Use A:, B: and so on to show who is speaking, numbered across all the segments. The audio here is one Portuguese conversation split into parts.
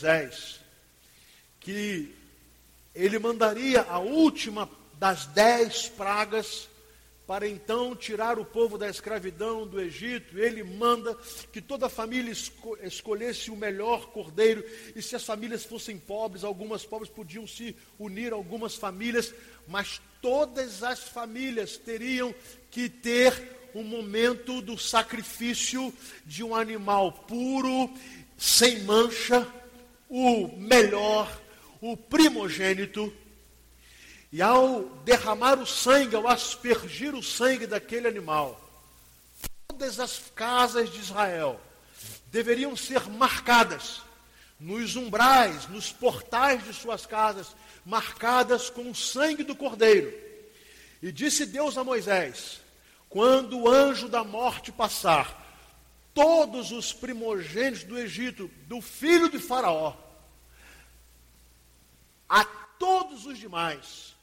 A: Moisés que ele mandaria a última das dez pragas para então tirar o povo da escravidão do Egito. Ele manda que toda a família esco escolhesse o melhor cordeiro, e se as famílias fossem pobres, algumas pobres podiam se unir a algumas famílias, mas todas as famílias teriam que ter um momento do sacrifício de um animal puro, sem mancha, o melhor, o primogênito e ao derramar o sangue, ao aspergir o sangue daquele animal, todas as casas de Israel deveriam ser marcadas nos umbrais, nos portais de suas casas, marcadas com o sangue do cordeiro. E disse Deus a Moisés: quando o anjo da morte passar, todos os primogênitos do Egito, do filho de Faraó, a todos os demais,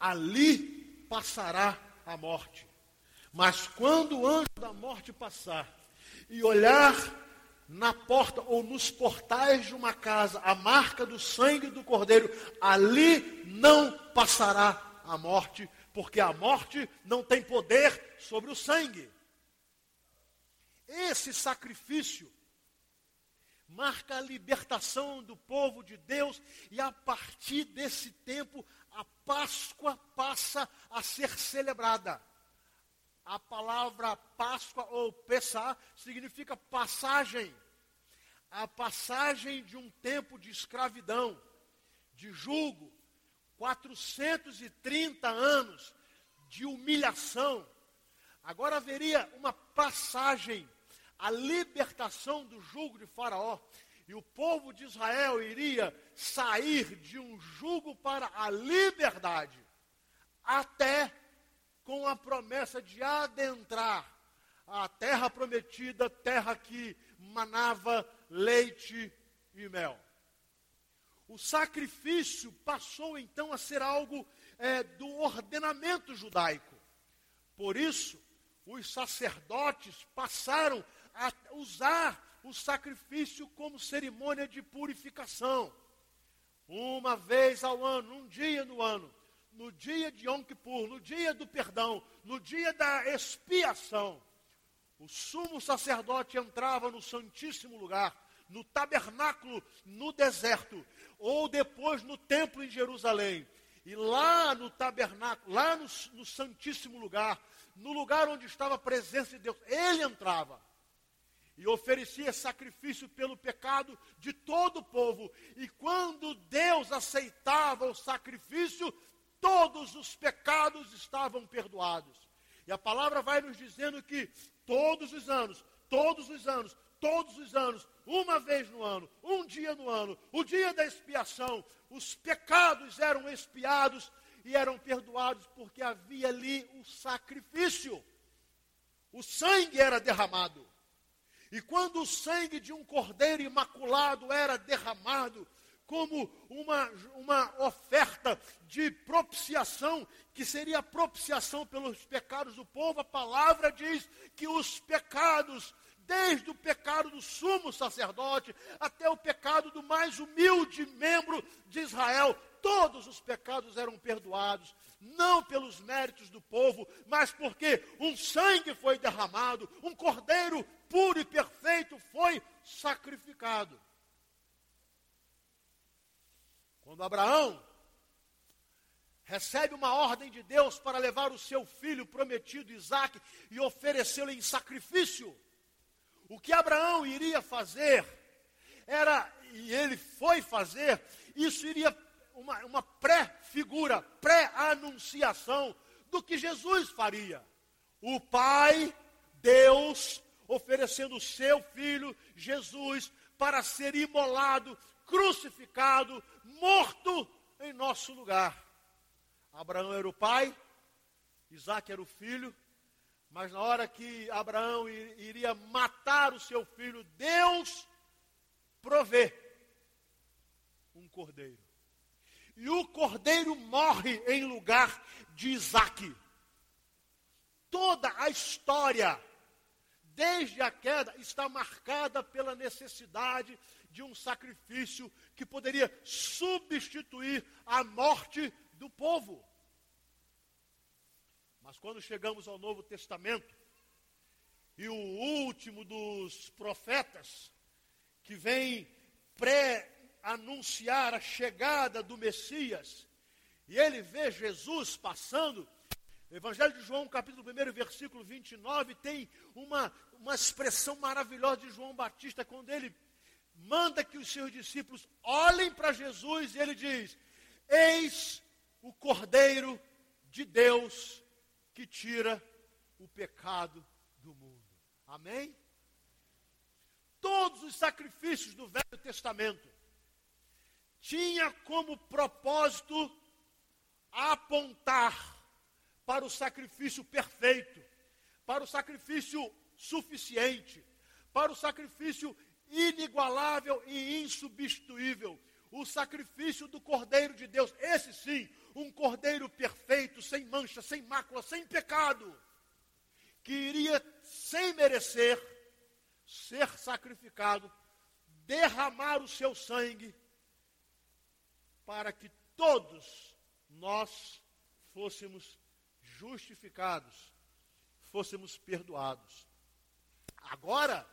A: ali passará a morte. Mas quando o anjo da morte passar e olhar na porta ou nos portais de uma casa a marca do sangue do cordeiro, ali não passará a morte, porque a morte não tem poder sobre o sangue. Esse sacrifício marca a libertação do povo de Deus e a partir desse tempo a Páscoa passa a ser celebrada. A palavra Páscoa ou Pessá significa passagem. A passagem de um tempo de escravidão, de julgo, 430 anos de humilhação. Agora haveria uma passagem, a libertação do jugo de Faraó. E o povo de Israel iria sair de um jugo para a liberdade, até com a promessa de adentrar a terra prometida, terra que manava leite e mel. O sacrifício passou então a ser algo é, do ordenamento judaico. Por isso, os sacerdotes passaram a usar o sacrifício como cerimônia de purificação. Uma vez ao ano, um dia no ano, no dia de Yom Kippur, no dia do perdão, no dia da expiação, o sumo sacerdote entrava no Santíssimo Lugar, no tabernáculo no deserto, ou depois no templo em Jerusalém. E lá no tabernáculo, lá no, no Santíssimo Lugar, no lugar onde estava a presença de Deus, ele entrava e oferecia sacrifício pelo pecado de todo o povo. E quando Deus aceitava o sacrifício, todos os pecados estavam perdoados. E a palavra vai nos dizendo que todos os anos, todos os anos, todos os anos, uma vez no ano, um dia no ano, o dia da expiação, os pecados eram expiados e eram perdoados porque havia ali o sacrifício. O sangue era derramado. E quando o sangue de um cordeiro imaculado era derramado, como uma, uma oferta de propiciação, que seria propiciação pelos pecados do povo, a palavra diz que os pecados, desde o pecado do sumo sacerdote até o pecado do mais humilde membro de Israel, todos os pecados eram perdoados, não pelos méritos do povo, mas porque um sangue foi derramado, um cordeiro puro e perfeito foi sacrificado. Quando Abraão recebe uma ordem de Deus para levar o seu filho prometido Isaque e oferecê-lo em sacrifício, o que Abraão iria fazer era, e ele foi fazer, isso iria uma, uma pré-figura, pré-anunciação do que Jesus faria. O Pai, Deus, oferecendo o seu filho, Jesus, para ser imolado, crucificado, morto em nosso lugar. Abraão era o pai, Isaac era o filho, mas na hora que Abraão iria matar o seu filho, Deus provê um cordeiro. E o cordeiro morre em lugar de Isaac. Toda a história desde a queda, está marcada pela necessidade de um sacrifício que poderia substituir a morte do povo. Mas quando chegamos ao Novo Testamento, e o último dos profetas, que vem pré-anunciar a chegada do Messias, e ele vê Jesus passando, Evangelho de João, capítulo 1, versículo 29, tem uma, uma expressão maravilhosa de João Batista, quando ele manda que os seus discípulos olhem para Jesus e ele diz: Eis o Cordeiro de Deus que tira o pecado do mundo. Amém? Todos os sacrifícios do Velho Testamento tinha como propósito apontar para o sacrifício perfeito, para o sacrifício suficiente, para o sacrifício inigualável e insubstituível, o sacrifício do Cordeiro de Deus. Esse sim, um Cordeiro perfeito, sem mancha, sem mácula, sem pecado, que iria, sem merecer, ser sacrificado, derramar o seu sangue, para que todos nós fôssemos justificados, fôssemos perdoados. Agora,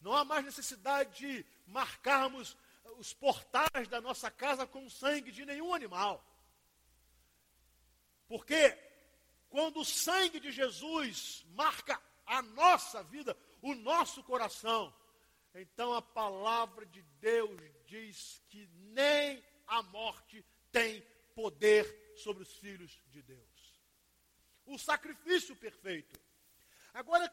A: não há mais necessidade de marcarmos os portais da nossa casa com sangue de nenhum animal. Porque quando o sangue de Jesus marca a nossa vida, o nosso coração, então a palavra de Deus diz que nem a morte tem poder sobre os filhos de Deus o sacrifício perfeito. Agora,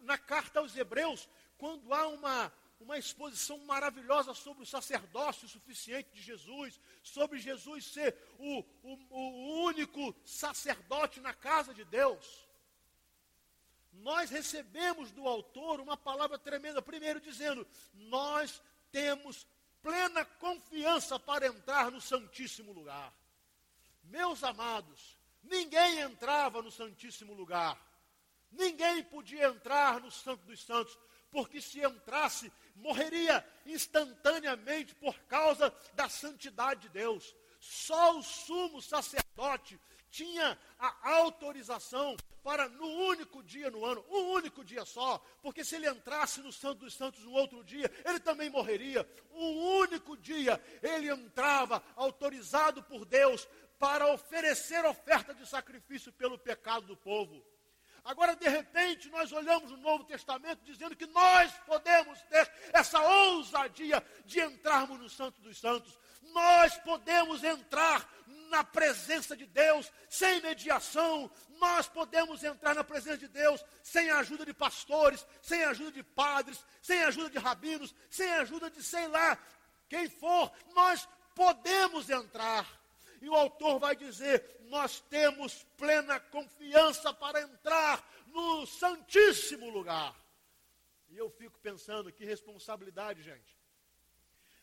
A: na carta aos Hebreus, quando há uma, uma exposição maravilhosa sobre o sacerdócio suficiente de Jesus, sobre Jesus ser o, o, o único sacerdote na casa de Deus, nós recebemos do autor uma palavra tremenda, primeiro dizendo: nós temos plena confiança para entrar no Santíssimo Lugar. Meus amados, Ninguém entrava no Santíssimo Lugar. Ninguém podia entrar no Santo dos Santos, porque se entrasse, morreria instantaneamente por causa da santidade de Deus. Só o sumo sacerdote tinha a autorização para, no único dia no ano, um único dia só, porque se ele entrasse no Santo dos Santos um outro dia, ele também morreria. Um único dia ele entrava, autorizado por Deus, para oferecer oferta de sacrifício pelo pecado do povo. Agora, de repente, nós olhamos no Novo Testamento dizendo que nós podemos ter essa ousadia de entrarmos no Santo dos Santos. Nós podemos entrar na presença de Deus sem mediação. Nós podemos entrar na presença de Deus sem a ajuda de pastores, sem a ajuda de padres, sem a ajuda de rabinos, sem a ajuda de sei lá quem for. Nós podemos entrar. E o autor vai dizer: nós temos plena confiança para entrar no Santíssimo Lugar. E eu fico pensando, que responsabilidade, gente.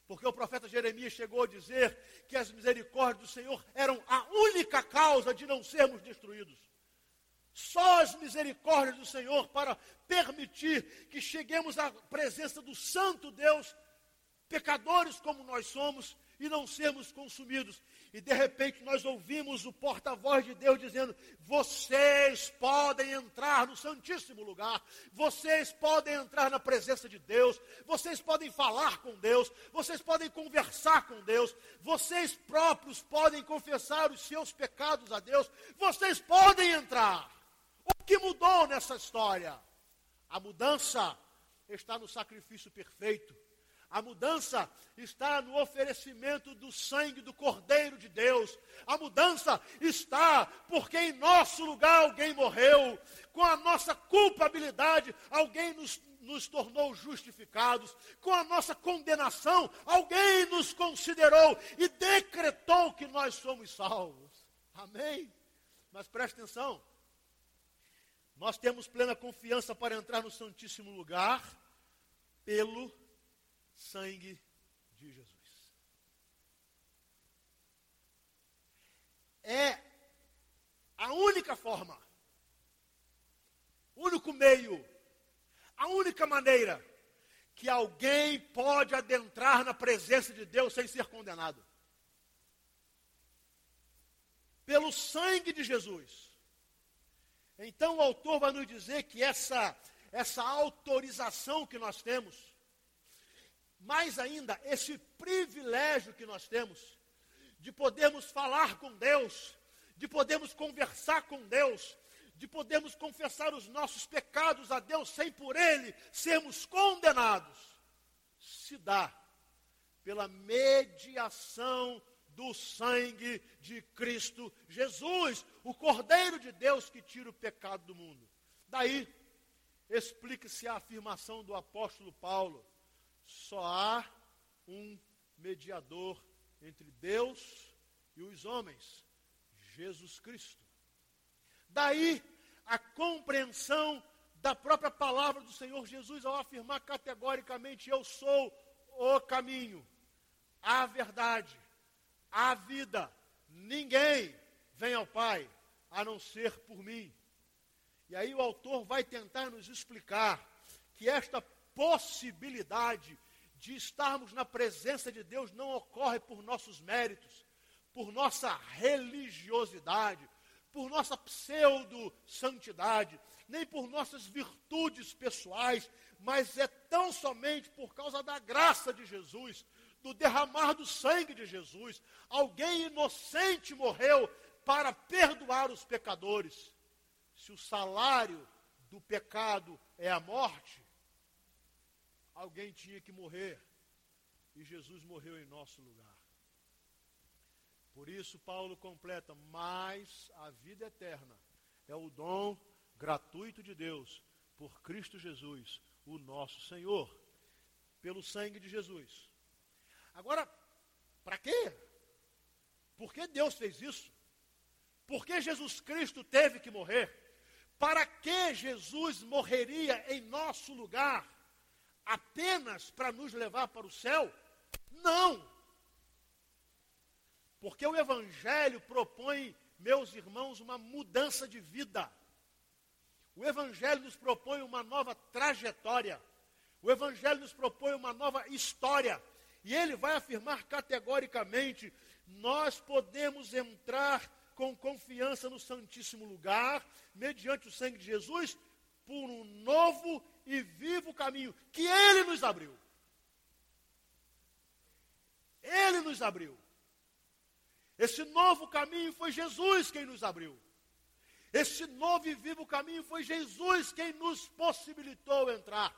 A: Porque o profeta Jeremias chegou a dizer que as misericórdias do Senhor eram a única causa de não sermos destruídos. Só as misericórdias do Senhor para permitir que cheguemos à presença do Santo Deus, pecadores como nós somos, e não sermos consumidos. E de repente nós ouvimos o porta-voz de Deus dizendo: vocês podem entrar no Santíssimo Lugar, vocês podem entrar na presença de Deus, vocês podem falar com Deus, vocês podem conversar com Deus, vocês próprios podem confessar os seus pecados a Deus, vocês podem entrar. O que mudou nessa história? A mudança está no sacrifício perfeito a mudança está no oferecimento do sangue do Cordeiro de Deus. A mudança está porque em nosso lugar alguém morreu. Com a nossa culpabilidade, alguém nos, nos tornou justificados. Com a nossa condenação, alguém nos considerou e decretou que nós somos salvos. Amém? Mas preste atenção. Nós temos plena confiança para entrar no Santíssimo Lugar pelo sangue de Jesus. É a única forma, o único meio, a única maneira que alguém pode adentrar na presença de Deus sem ser condenado. Pelo sangue de Jesus. Então o autor vai nos dizer que essa, essa autorização que nós temos, mais ainda, esse privilégio que nós temos, de podermos falar com Deus, de podermos conversar com Deus, de podermos confessar os nossos pecados a Deus sem por Ele sermos condenados, se dá pela mediação do sangue de Cristo Jesus, o Cordeiro de Deus que tira o pecado do mundo. Daí, explica-se a afirmação do apóstolo Paulo: só há um mediador entre Deus e os homens, Jesus Cristo. Daí a compreensão da própria palavra do Senhor Jesus ao afirmar categoricamente: Eu sou o caminho, a verdade, a vida. Ninguém vem ao Pai a não ser por mim. E aí o autor vai tentar nos explicar que esta possibilidade de estarmos na presença de Deus não ocorre por nossos méritos, por nossa religiosidade, por nossa pseudo-santidade, nem por nossas virtudes pessoais, mas é tão somente por causa da graça de Jesus, do derramar do sangue de Jesus. Alguém inocente morreu para perdoar os pecadores. Se o salário do pecado é a morte, alguém tinha que morrer. E Jesus morreu em nosso lugar. Por isso, Paulo completa: mas a vida eterna é o dom gratuito de Deus por Cristo Jesus, o nosso Senhor, pelo sangue de Jesus. Agora, para quê? Por que Deus fez isso? Por que Jesus Cristo teve que morrer? Para que Jesus morreria em nosso lugar? Apenas para nos levar para o céu? Não! Porque o Evangelho propõe, meus irmãos, uma mudança de vida. O Evangelho nos propõe uma nova trajetória. O Evangelho nos propõe uma nova história. E ele vai afirmar categoricamente: nós podemos entrar com confiança no Santíssimo Lugar, mediante o sangue de Jesus, por um novo e vivo caminho que ele nos abriu. Ele nos abriu. Esse novo caminho foi Jesus quem nos abriu. Esse novo e vivo caminho foi Jesus quem nos possibilitou entrar.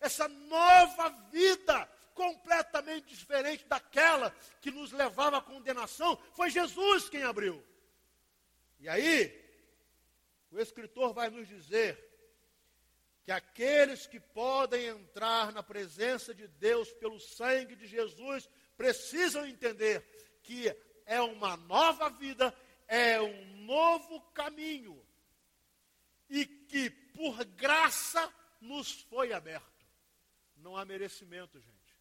A: Essa nova vida, completamente diferente daquela que nos levava à condenação, foi Jesus quem abriu. E aí, o escritor vai nos dizer que aqueles que podem entrar na presença de Deus pelo sangue de Jesus precisam entender que é uma nova vida, é um novo caminho. E que por graça nos foi aberto. Não há merecimento, gente.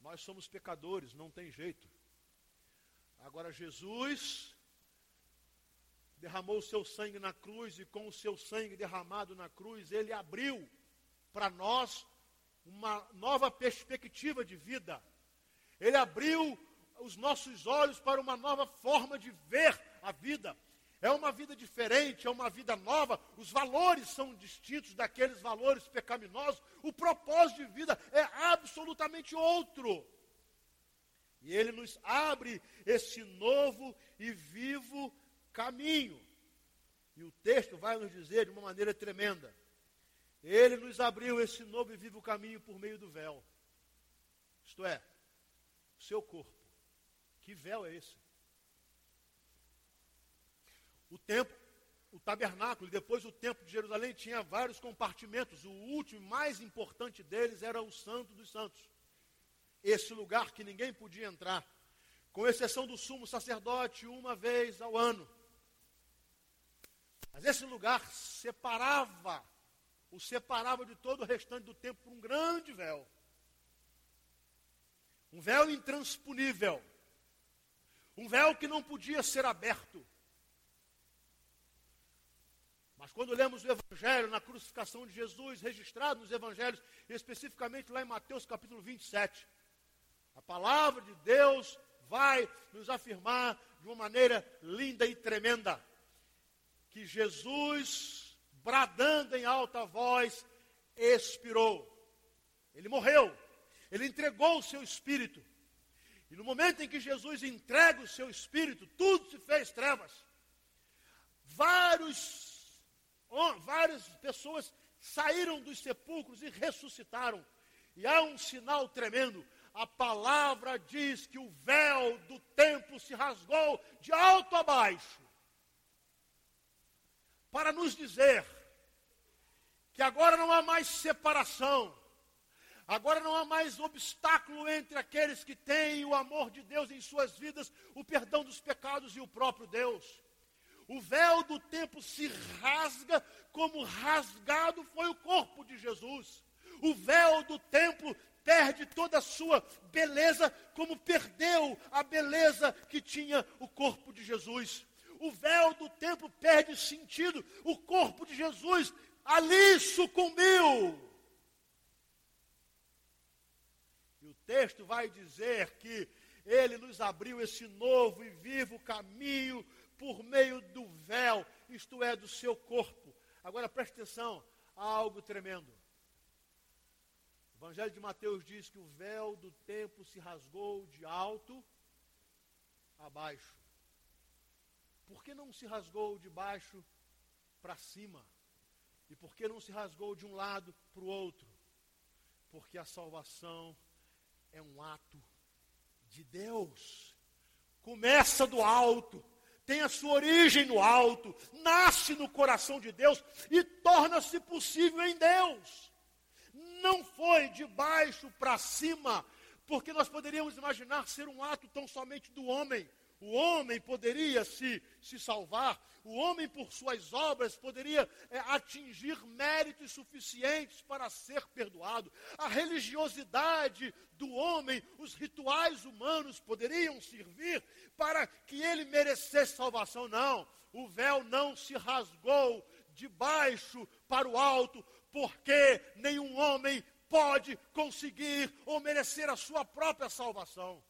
A: Nós somos pecadores, não tem jeito. Agora Jesus derramou o seu sangue na cruz e com o seu sangue derramado na cruz, ele abriu para nós uma nova perspectiva de vida. Ele abriu os nossos olhos para uma nova forma de ver a vida. É uma vida diferente, é uma vida nova, os valores são distintos daqueles valores pecaminosos, o propósito de vida é absolutamente outro. E ele nos abre esse novo e vivo caminho. E o texto vai nos dizer de uma maneira tremenda: ele nos abriu esse novo e vivo caminho por meio do véu. Isto é, o seu corpo. Que véu é esse? O templo, o tabernáculo, e depois o templo de Jerusalém tinha vários compartimentos. O último, mais importante deles, era o Santo dos Santos. Esse lugar que ninguém podia entrar, com exceção do sumo sacerdote, uma vez ao ano. Mas esse lugar separava, o separava de todo o restante do templo por um grande véu. Um véu intransponível. Um véu que não podia ser aberto. Mas quando lemos o Evangelho na crucificação de Jesus, registrado nos Evangelhos, especificamente lá em Mateus capítulo 27, a palavra de Deus vai nos afirmar de uma maneira linda e tremenda que Jesus, bradando em alta voz, expirou. Ele morreu. Ele entregou o seu espírito. E no momento em que Jesus entrega o seu espírito, tudo se fez trevas. Vários, várias pessoas saíram dos sepulcros e ressuscitaram. E há um sinal tremendo. A palavra diz que o véu do templo se rasgou de alto a baixo para nos dizer que agora não há mais separação, agora não há mais obstáculo entre aqueles que têm o amor de Deus em suas vidas, o perdão dos pecados e o próprio Deus. O véu do templo se rasga como rasgado foi o corpo de Jesus. O véu do templo perde toda a sua beleza, como perdeu a beleza que tinha o corpo de Jesus o véu do templo perde sentido, o corpo de Jesus ali sucumbiu. E o texto vai dizer que ele nos abriu esse novo e vivo caminho por meio do véu, isto é, do seu corpo. Agora preste atenção, há algo tremendo. O Evangelho de Mateus diz que o véu do templo se rasgou de alto a baixo. Por que não se rasgou de baixo para cima? E por que não se rasgou de um lado para o outro? Porque a salvação é um ato de Deus. Começa do alto, tem a sua origem no alto, nasce no coração de Deus e torna-se possível em Deus. Não foi de baixo para cima, porque nós poderíamos imaginar ser um ato tão somente do homem. O homem poderia se, se salvar, o homem, por suas obras, poderia é, atingir méritos suficientes para ser perdoado. A religiosidade do homem, os rituais humanos poderiam servir para que ele merecesse salvação. Não, o véu não se rasgou de baixo para o alto, porque nenhum homem pode conseguir ou merecer a sua própria salvação.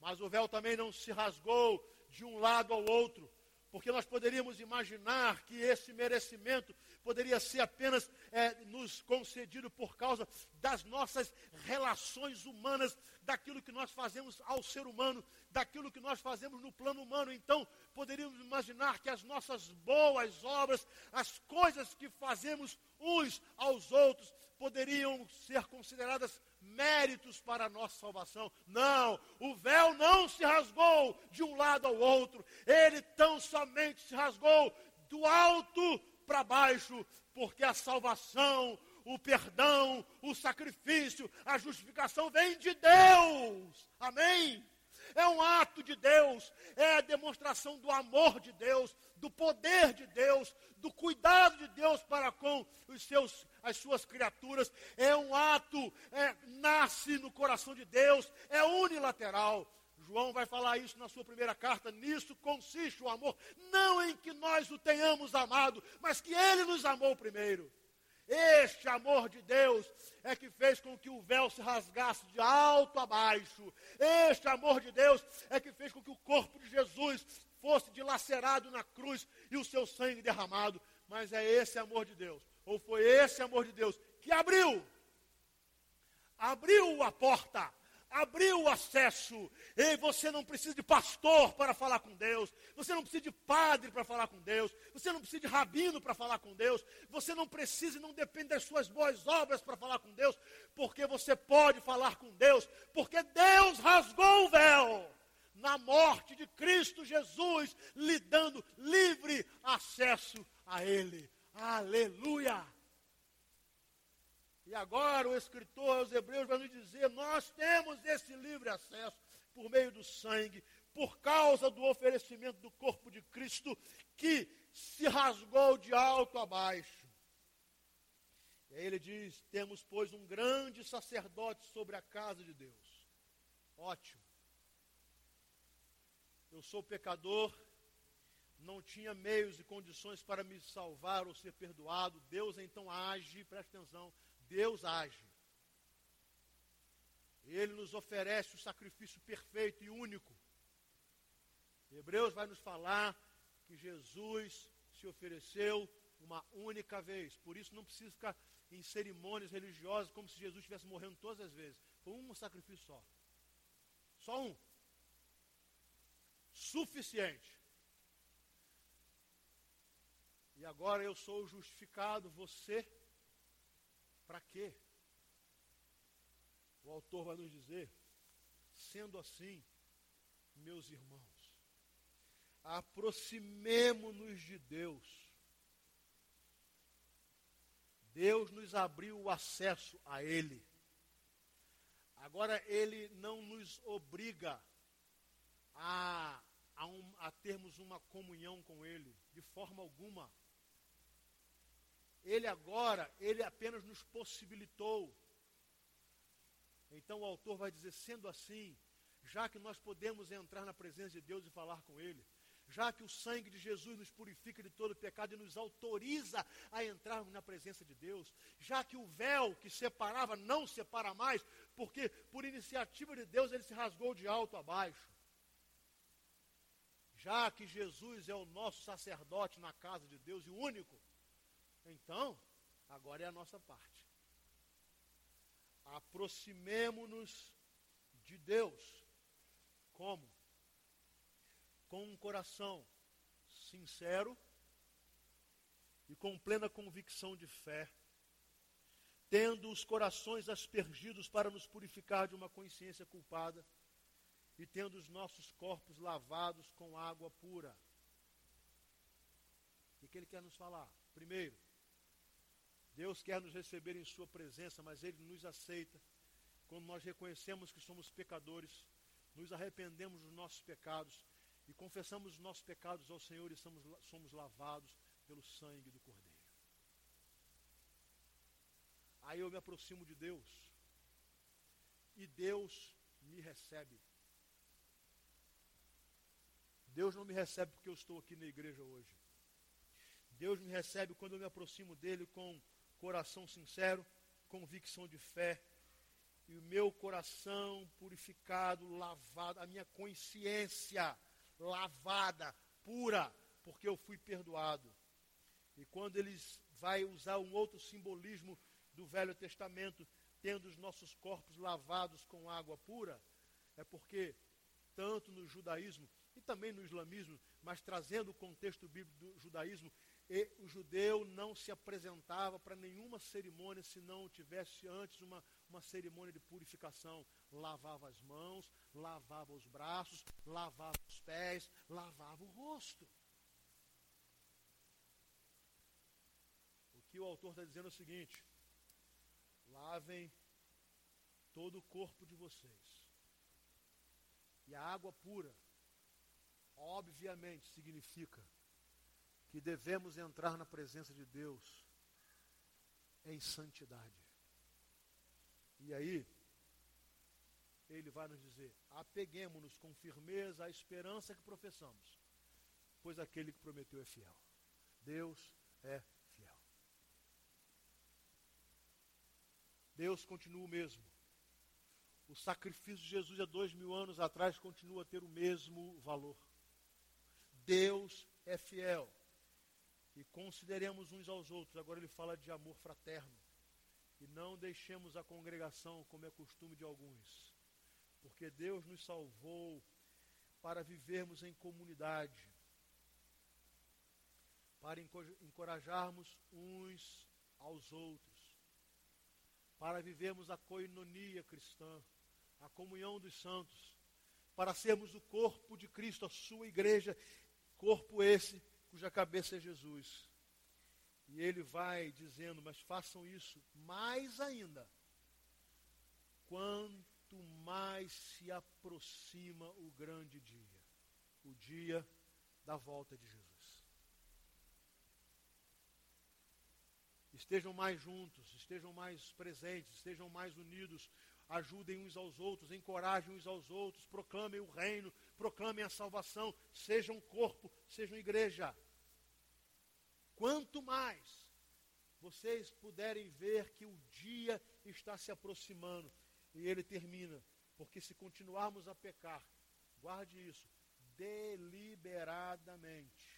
A: Mas o véu também não se rasgou de um lado ao outro, porque nós poderíamos imaginar que esse merecimento poderia ser apenas é, nos concedido por causa das nossas relações humanas, daquilo que nós fazemos ao ser humano, daquilo que nós fazemos no plano humano. Então, poderíamos imaginar que as nossas boas obras, as coisas que fazemos uns aos outros, poderiam ser consideradas méritos para a nossa salvação. Não, o véu não se rasgou de um lado ao outro, ele tão somente se rasgou do alto para baixo, porque a salvação, o perdão, o sacrifício, a justificação vem de Deus. Amém? É um ato de Deus, é a demonstração do amor de Deus, do poder de Deus, do cuidado de Deus para com os seus, as suas criaturas. É um ato, é, nasce no coração de Deus, é unilateral. João vai falar isso na sua primeira carta. Nisso consiste o amor. Não em que nós o tenhamos amado, mas que ele nos amou primeiro. Este amor de Deus é que fez com que o véu se rasgasse de alto a baixo. Este amor de Deus é que fez com que o corpo de Jesus fosse dilacerado na cruz e o seu sangue derramado. Mas é esse amor de Deus, ou foi esse amor de Deus que abriu, abriu a porta, abriu o acesso. E você não precisa de pastor para falar com Deus, você não precisa de padre para falar com Deus, você não precisa de rabino para falar com Deus, você não precisa e não depende das suas boas obras para falar com Deus, porque você pode falar com Deus, porque Deus rasgou o véu na morte de Cristo Jesus, lhe dando livre acesso a Ele. Aleluia! E agora o escritor aos Hebreus vai nos dizer: nós temos esse livre acesso por meio do sangue, por causa do oferecimento do corpo de Cristo, que se rasgou de alto a baixo. E aí ele diz: temos, pois, um grande sacerdote sobre a casa de Deus. Ótimo. Eu sou pecador, não tinha meios e condições para me salvar ou ser perdoado. Deus então age, preste atenção, Deus age. Ele nos oferece o sacrifício perfeito e único. Hebreus vai nos falar que Jesus se ofereceu uma única vez. Por isso não precisa ficar em cerimônias religiosas como se Jesus estivesse morrendo todas as vezes. Foi um sacrifício só. Só um. Suficiente. E agora eu sou justificado, você, para quê? O autor vai nos dizer, sendo assim, meus irmãos, aproximemo-nos de Deus. Deus nos abriu o acesso a Ele. Agora, Ele não nos obriga a, a, um, a termos uma comunhão com Ele, de forma alguma. Ele agora, ele apenas nos possibilitou. Então o autor vai dizer: sendo assim, já que nós podemos entrar na presença de Deus e falar com Ele, já que o sangue de Jesus nos purifica de todo pecado e nos autoriza a entrarmos na presença de Deus, já que o véu que separava não separa mais, porque por iniciativa de Deus ele se rasgou de alto a baixo. Já que Jesus é o nosso sacerdote na casa de Deus e único, então, agora é a nossa parte. Aproximemo-nos de Deus. Como? Com um coração sincero e com plena convicção de fé, tendo os corações aspergidos para nos purificar de uma consciência culpada e tendo os nossos corpos lavados com água pura. O que ele quer nos falar? Primeiro, Deus quer nos receber em Sua presença, mas Ele nos aceita quando nós reconhecemos que somos pecadores, nos arrependemos dos nossos pecados e confessamos os nossos pecados ao Senhor e somos, somos lavados pelo sangue do Cordeiro. Aí eu me aproximo de Deus e Deus me recebe. Deus não me recebe porque eu estou aqui na igreja hoje. Deus me recebe quando eu me aproximo dele com coração sincero, convicção de fé, e o meu coração purificado, lavado, a minha consciência lavada, pura, porque eu fui perdoado. E quando eles vai usar um outro simbolismo do Velho Testamento, tendo os nossos corpos lavados com água pura, é porque tanto no judaísmo e também no islamismo, mas trazendo o contexto bíblico do judaísmo, o judeu não se apresentava para nenhuma cerimônia se não tivesse antes uma, uma cerimônia de purificação. Lavava as mãos, lavava os braços, lavava os pés, lavava o rosto. O que o autor está dizendo é o seguinte: lavem todo o corpo de vocês. E a água pura, obviamente, significa que devemos entrar na presença de Deus em santidade. E aí, ele vai nos dizer: apeguemos-nos com firmeza à esperança que professamos, pois aquele que prometeu é fiel. Deus é fiel. Deus continua o mesmo. O sacrifício de Jesus há dois mil anos atrás continua a ter o mesmo valor. Deus é fiel e consideremos uns aos outros. Agora ele fala de amor fraterno. E não deixemos a congregação como é costume de alguns. Porque Deus nos salvou para vivermos em comunidade. Para encorajarmos uns aos outros. Para vivermos a coinonia cristã, a comunhão dos santos. Para sermos o corpo de Cristo, a sua igreja, corpo esse cuja cabeça é Jesus. E ele vai dizendo, mas façam isso mais ainda, quanto mais se aproxima o grande dia, o dia da volta de Jesus. Estejam mais juntos, estejam mais presentes, estejam mais unidos. Ajudem uns aos outros, encorajem uns aos outros, proclamem o reino, proclamem a salvação, sejam corpo, sejam igreja. Quanto mais vocês puderem ver que o dia está se aproximando, e ele termina, porque se continuarmos a pecar, guarde isso, deliberadamente.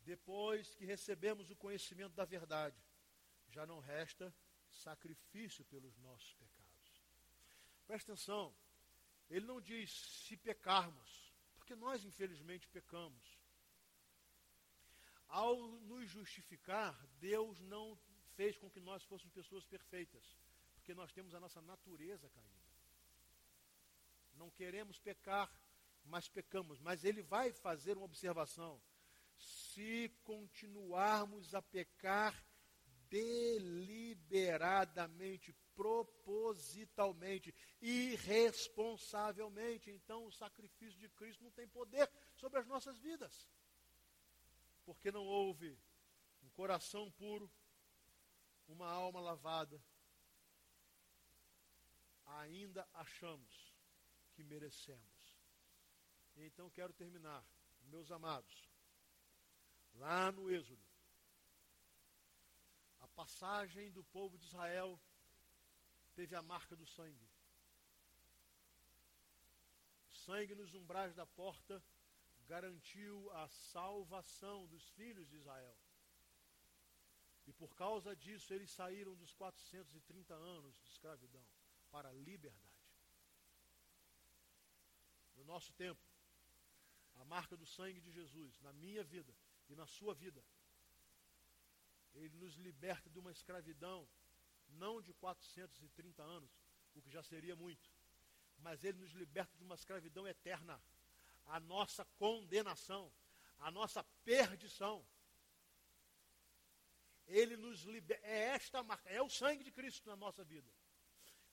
A: Depois que recebemos o conhecimento da verdade, já não resta sacrifício pelos nossos pecados. Presta atenção, ele não diz se pecarmos, porque nós infelizmente pecamos. Ao nos justificar, Deus não fez com que nós fôssemos pessoas perfeitas, porque nós temos a nossa natureza caída. Não queremos pecar, mas pecamos. Mas ele vai fazer uma observação. Se continuarmos a pecar deliberadamente, propositalmente, irresponsavelmente, então o sacrifício de Cristo não tem poder sobre as nossas vidas. Porque não houve um coração puro, uma alma lavada, ainda achamos que merecemos. Então quero terminar, meus amados, lá no Êxodo, passagem do povo de Israel teve a marca do sangue. O sangue nos umbrais da porta garantiu a salvação dos filhos de Israel. E por causa disso eles saíram dos 430 anos de escravidão para a liberdade. No nosso tempo, a marca do sangue de Jesus na minha vida e na sua vida, ele nos liberta de uma escravidão não de 430 anos, o que já seria muito, mas ele nos liberta de uma escravidão eterna, a nossa condenação, a nossa perdição. Ele nos liberta, é esta marca, é o sangue de Cristo na nossa vida.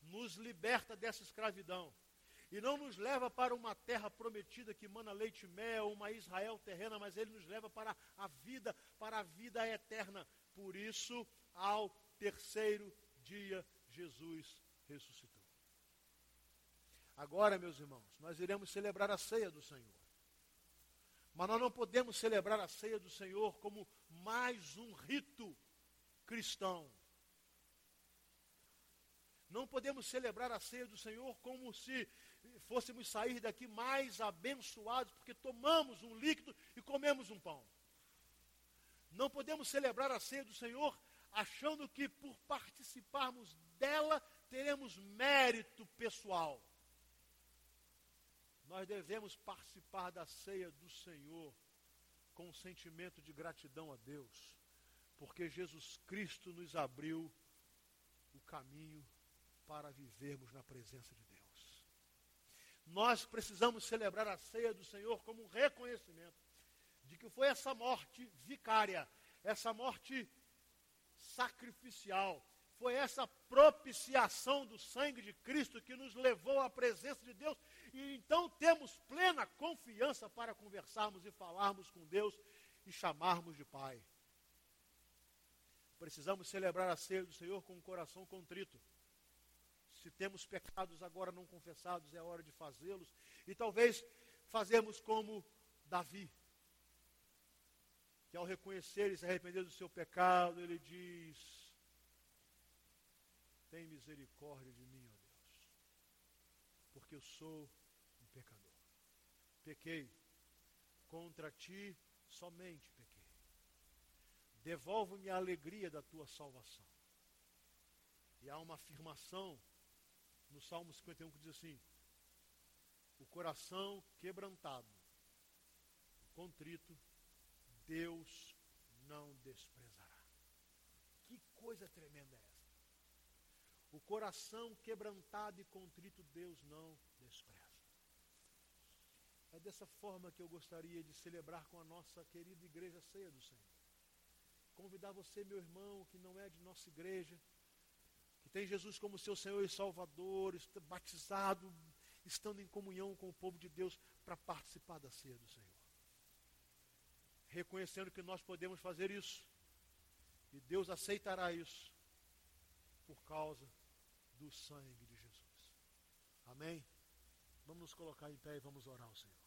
A: Nos liberta dessa escravidão e não nos leva para uma terra prometida que mana leite e mel, uma Israel terrena, mas ele nos leva para a vida, para a vida eterna. Por isso, ao terceiro dia, Jesus ressuscitou. Agora, meus irmãos, nós iremos celebrar a ceia do Senhor. Mas nós não podemos celebrar a ceia do Senhor como mais um rito cristão. Não podemos celebrar a ceia do Senhor como se fôssemos sair daqui mais abençoados, porque tomamos um líquido e comemos um pão. Não podemos celebrar a ceia do Senhor achando que por participarmos dela teremos mérito pessoal. Nós devemos participar da ceia do Senhor com um sentimento de gratidão a Deus, porque Jesus Cristo nos abriu o caminho para vivermos na presença de Deus. Nós precisamos celebrar a ceia do Senhor como um reconhecimento de que foi essa morte vicária, essa morte sacrificial, foi essa propiciação do sangue de Cristo que nos levou à presença de Deus. E então temos plena confiança para conversarmos e falarmos com Deus e chamarmos de Pai. Precisamos celebrar a ceia do Senhor com um coração contrito. Se temos pecados agora não confessados, é hora de fazê-los. E talvez fazemos como Davi, que ao reconhecer e se arrepender do seu pecado, ele diz: Tem misericórdia de mim, ó Deus, porque eu sou um pecador. Pequei, contra ti somente pequei. Devolve-me a alegria da tua salvação. E há uma afirmação no Salmo 51 que diz assim: O coração quebrantado, contrito, Deus não desprezará. Que coisa tremenda é essa? O coração quebrantado e contrito, Deus não despreza. É dessa forma que eu gostaria de celebrar com a nossa querida igreja ceia do Senhor. Convidar você, meu irmão, que não é de nossa igreja, tem Jesus como seu Senhor e Salvador, batizado, estando em comunhão com o povo de Deus para participar da ceia do Senhor. Reconhecendo que nós podemos fazer isso. E Deus aceitará isso por causa do sangue de Jesus. Amém? Vamos nos colocar em pé e vamos orar ao Senhor.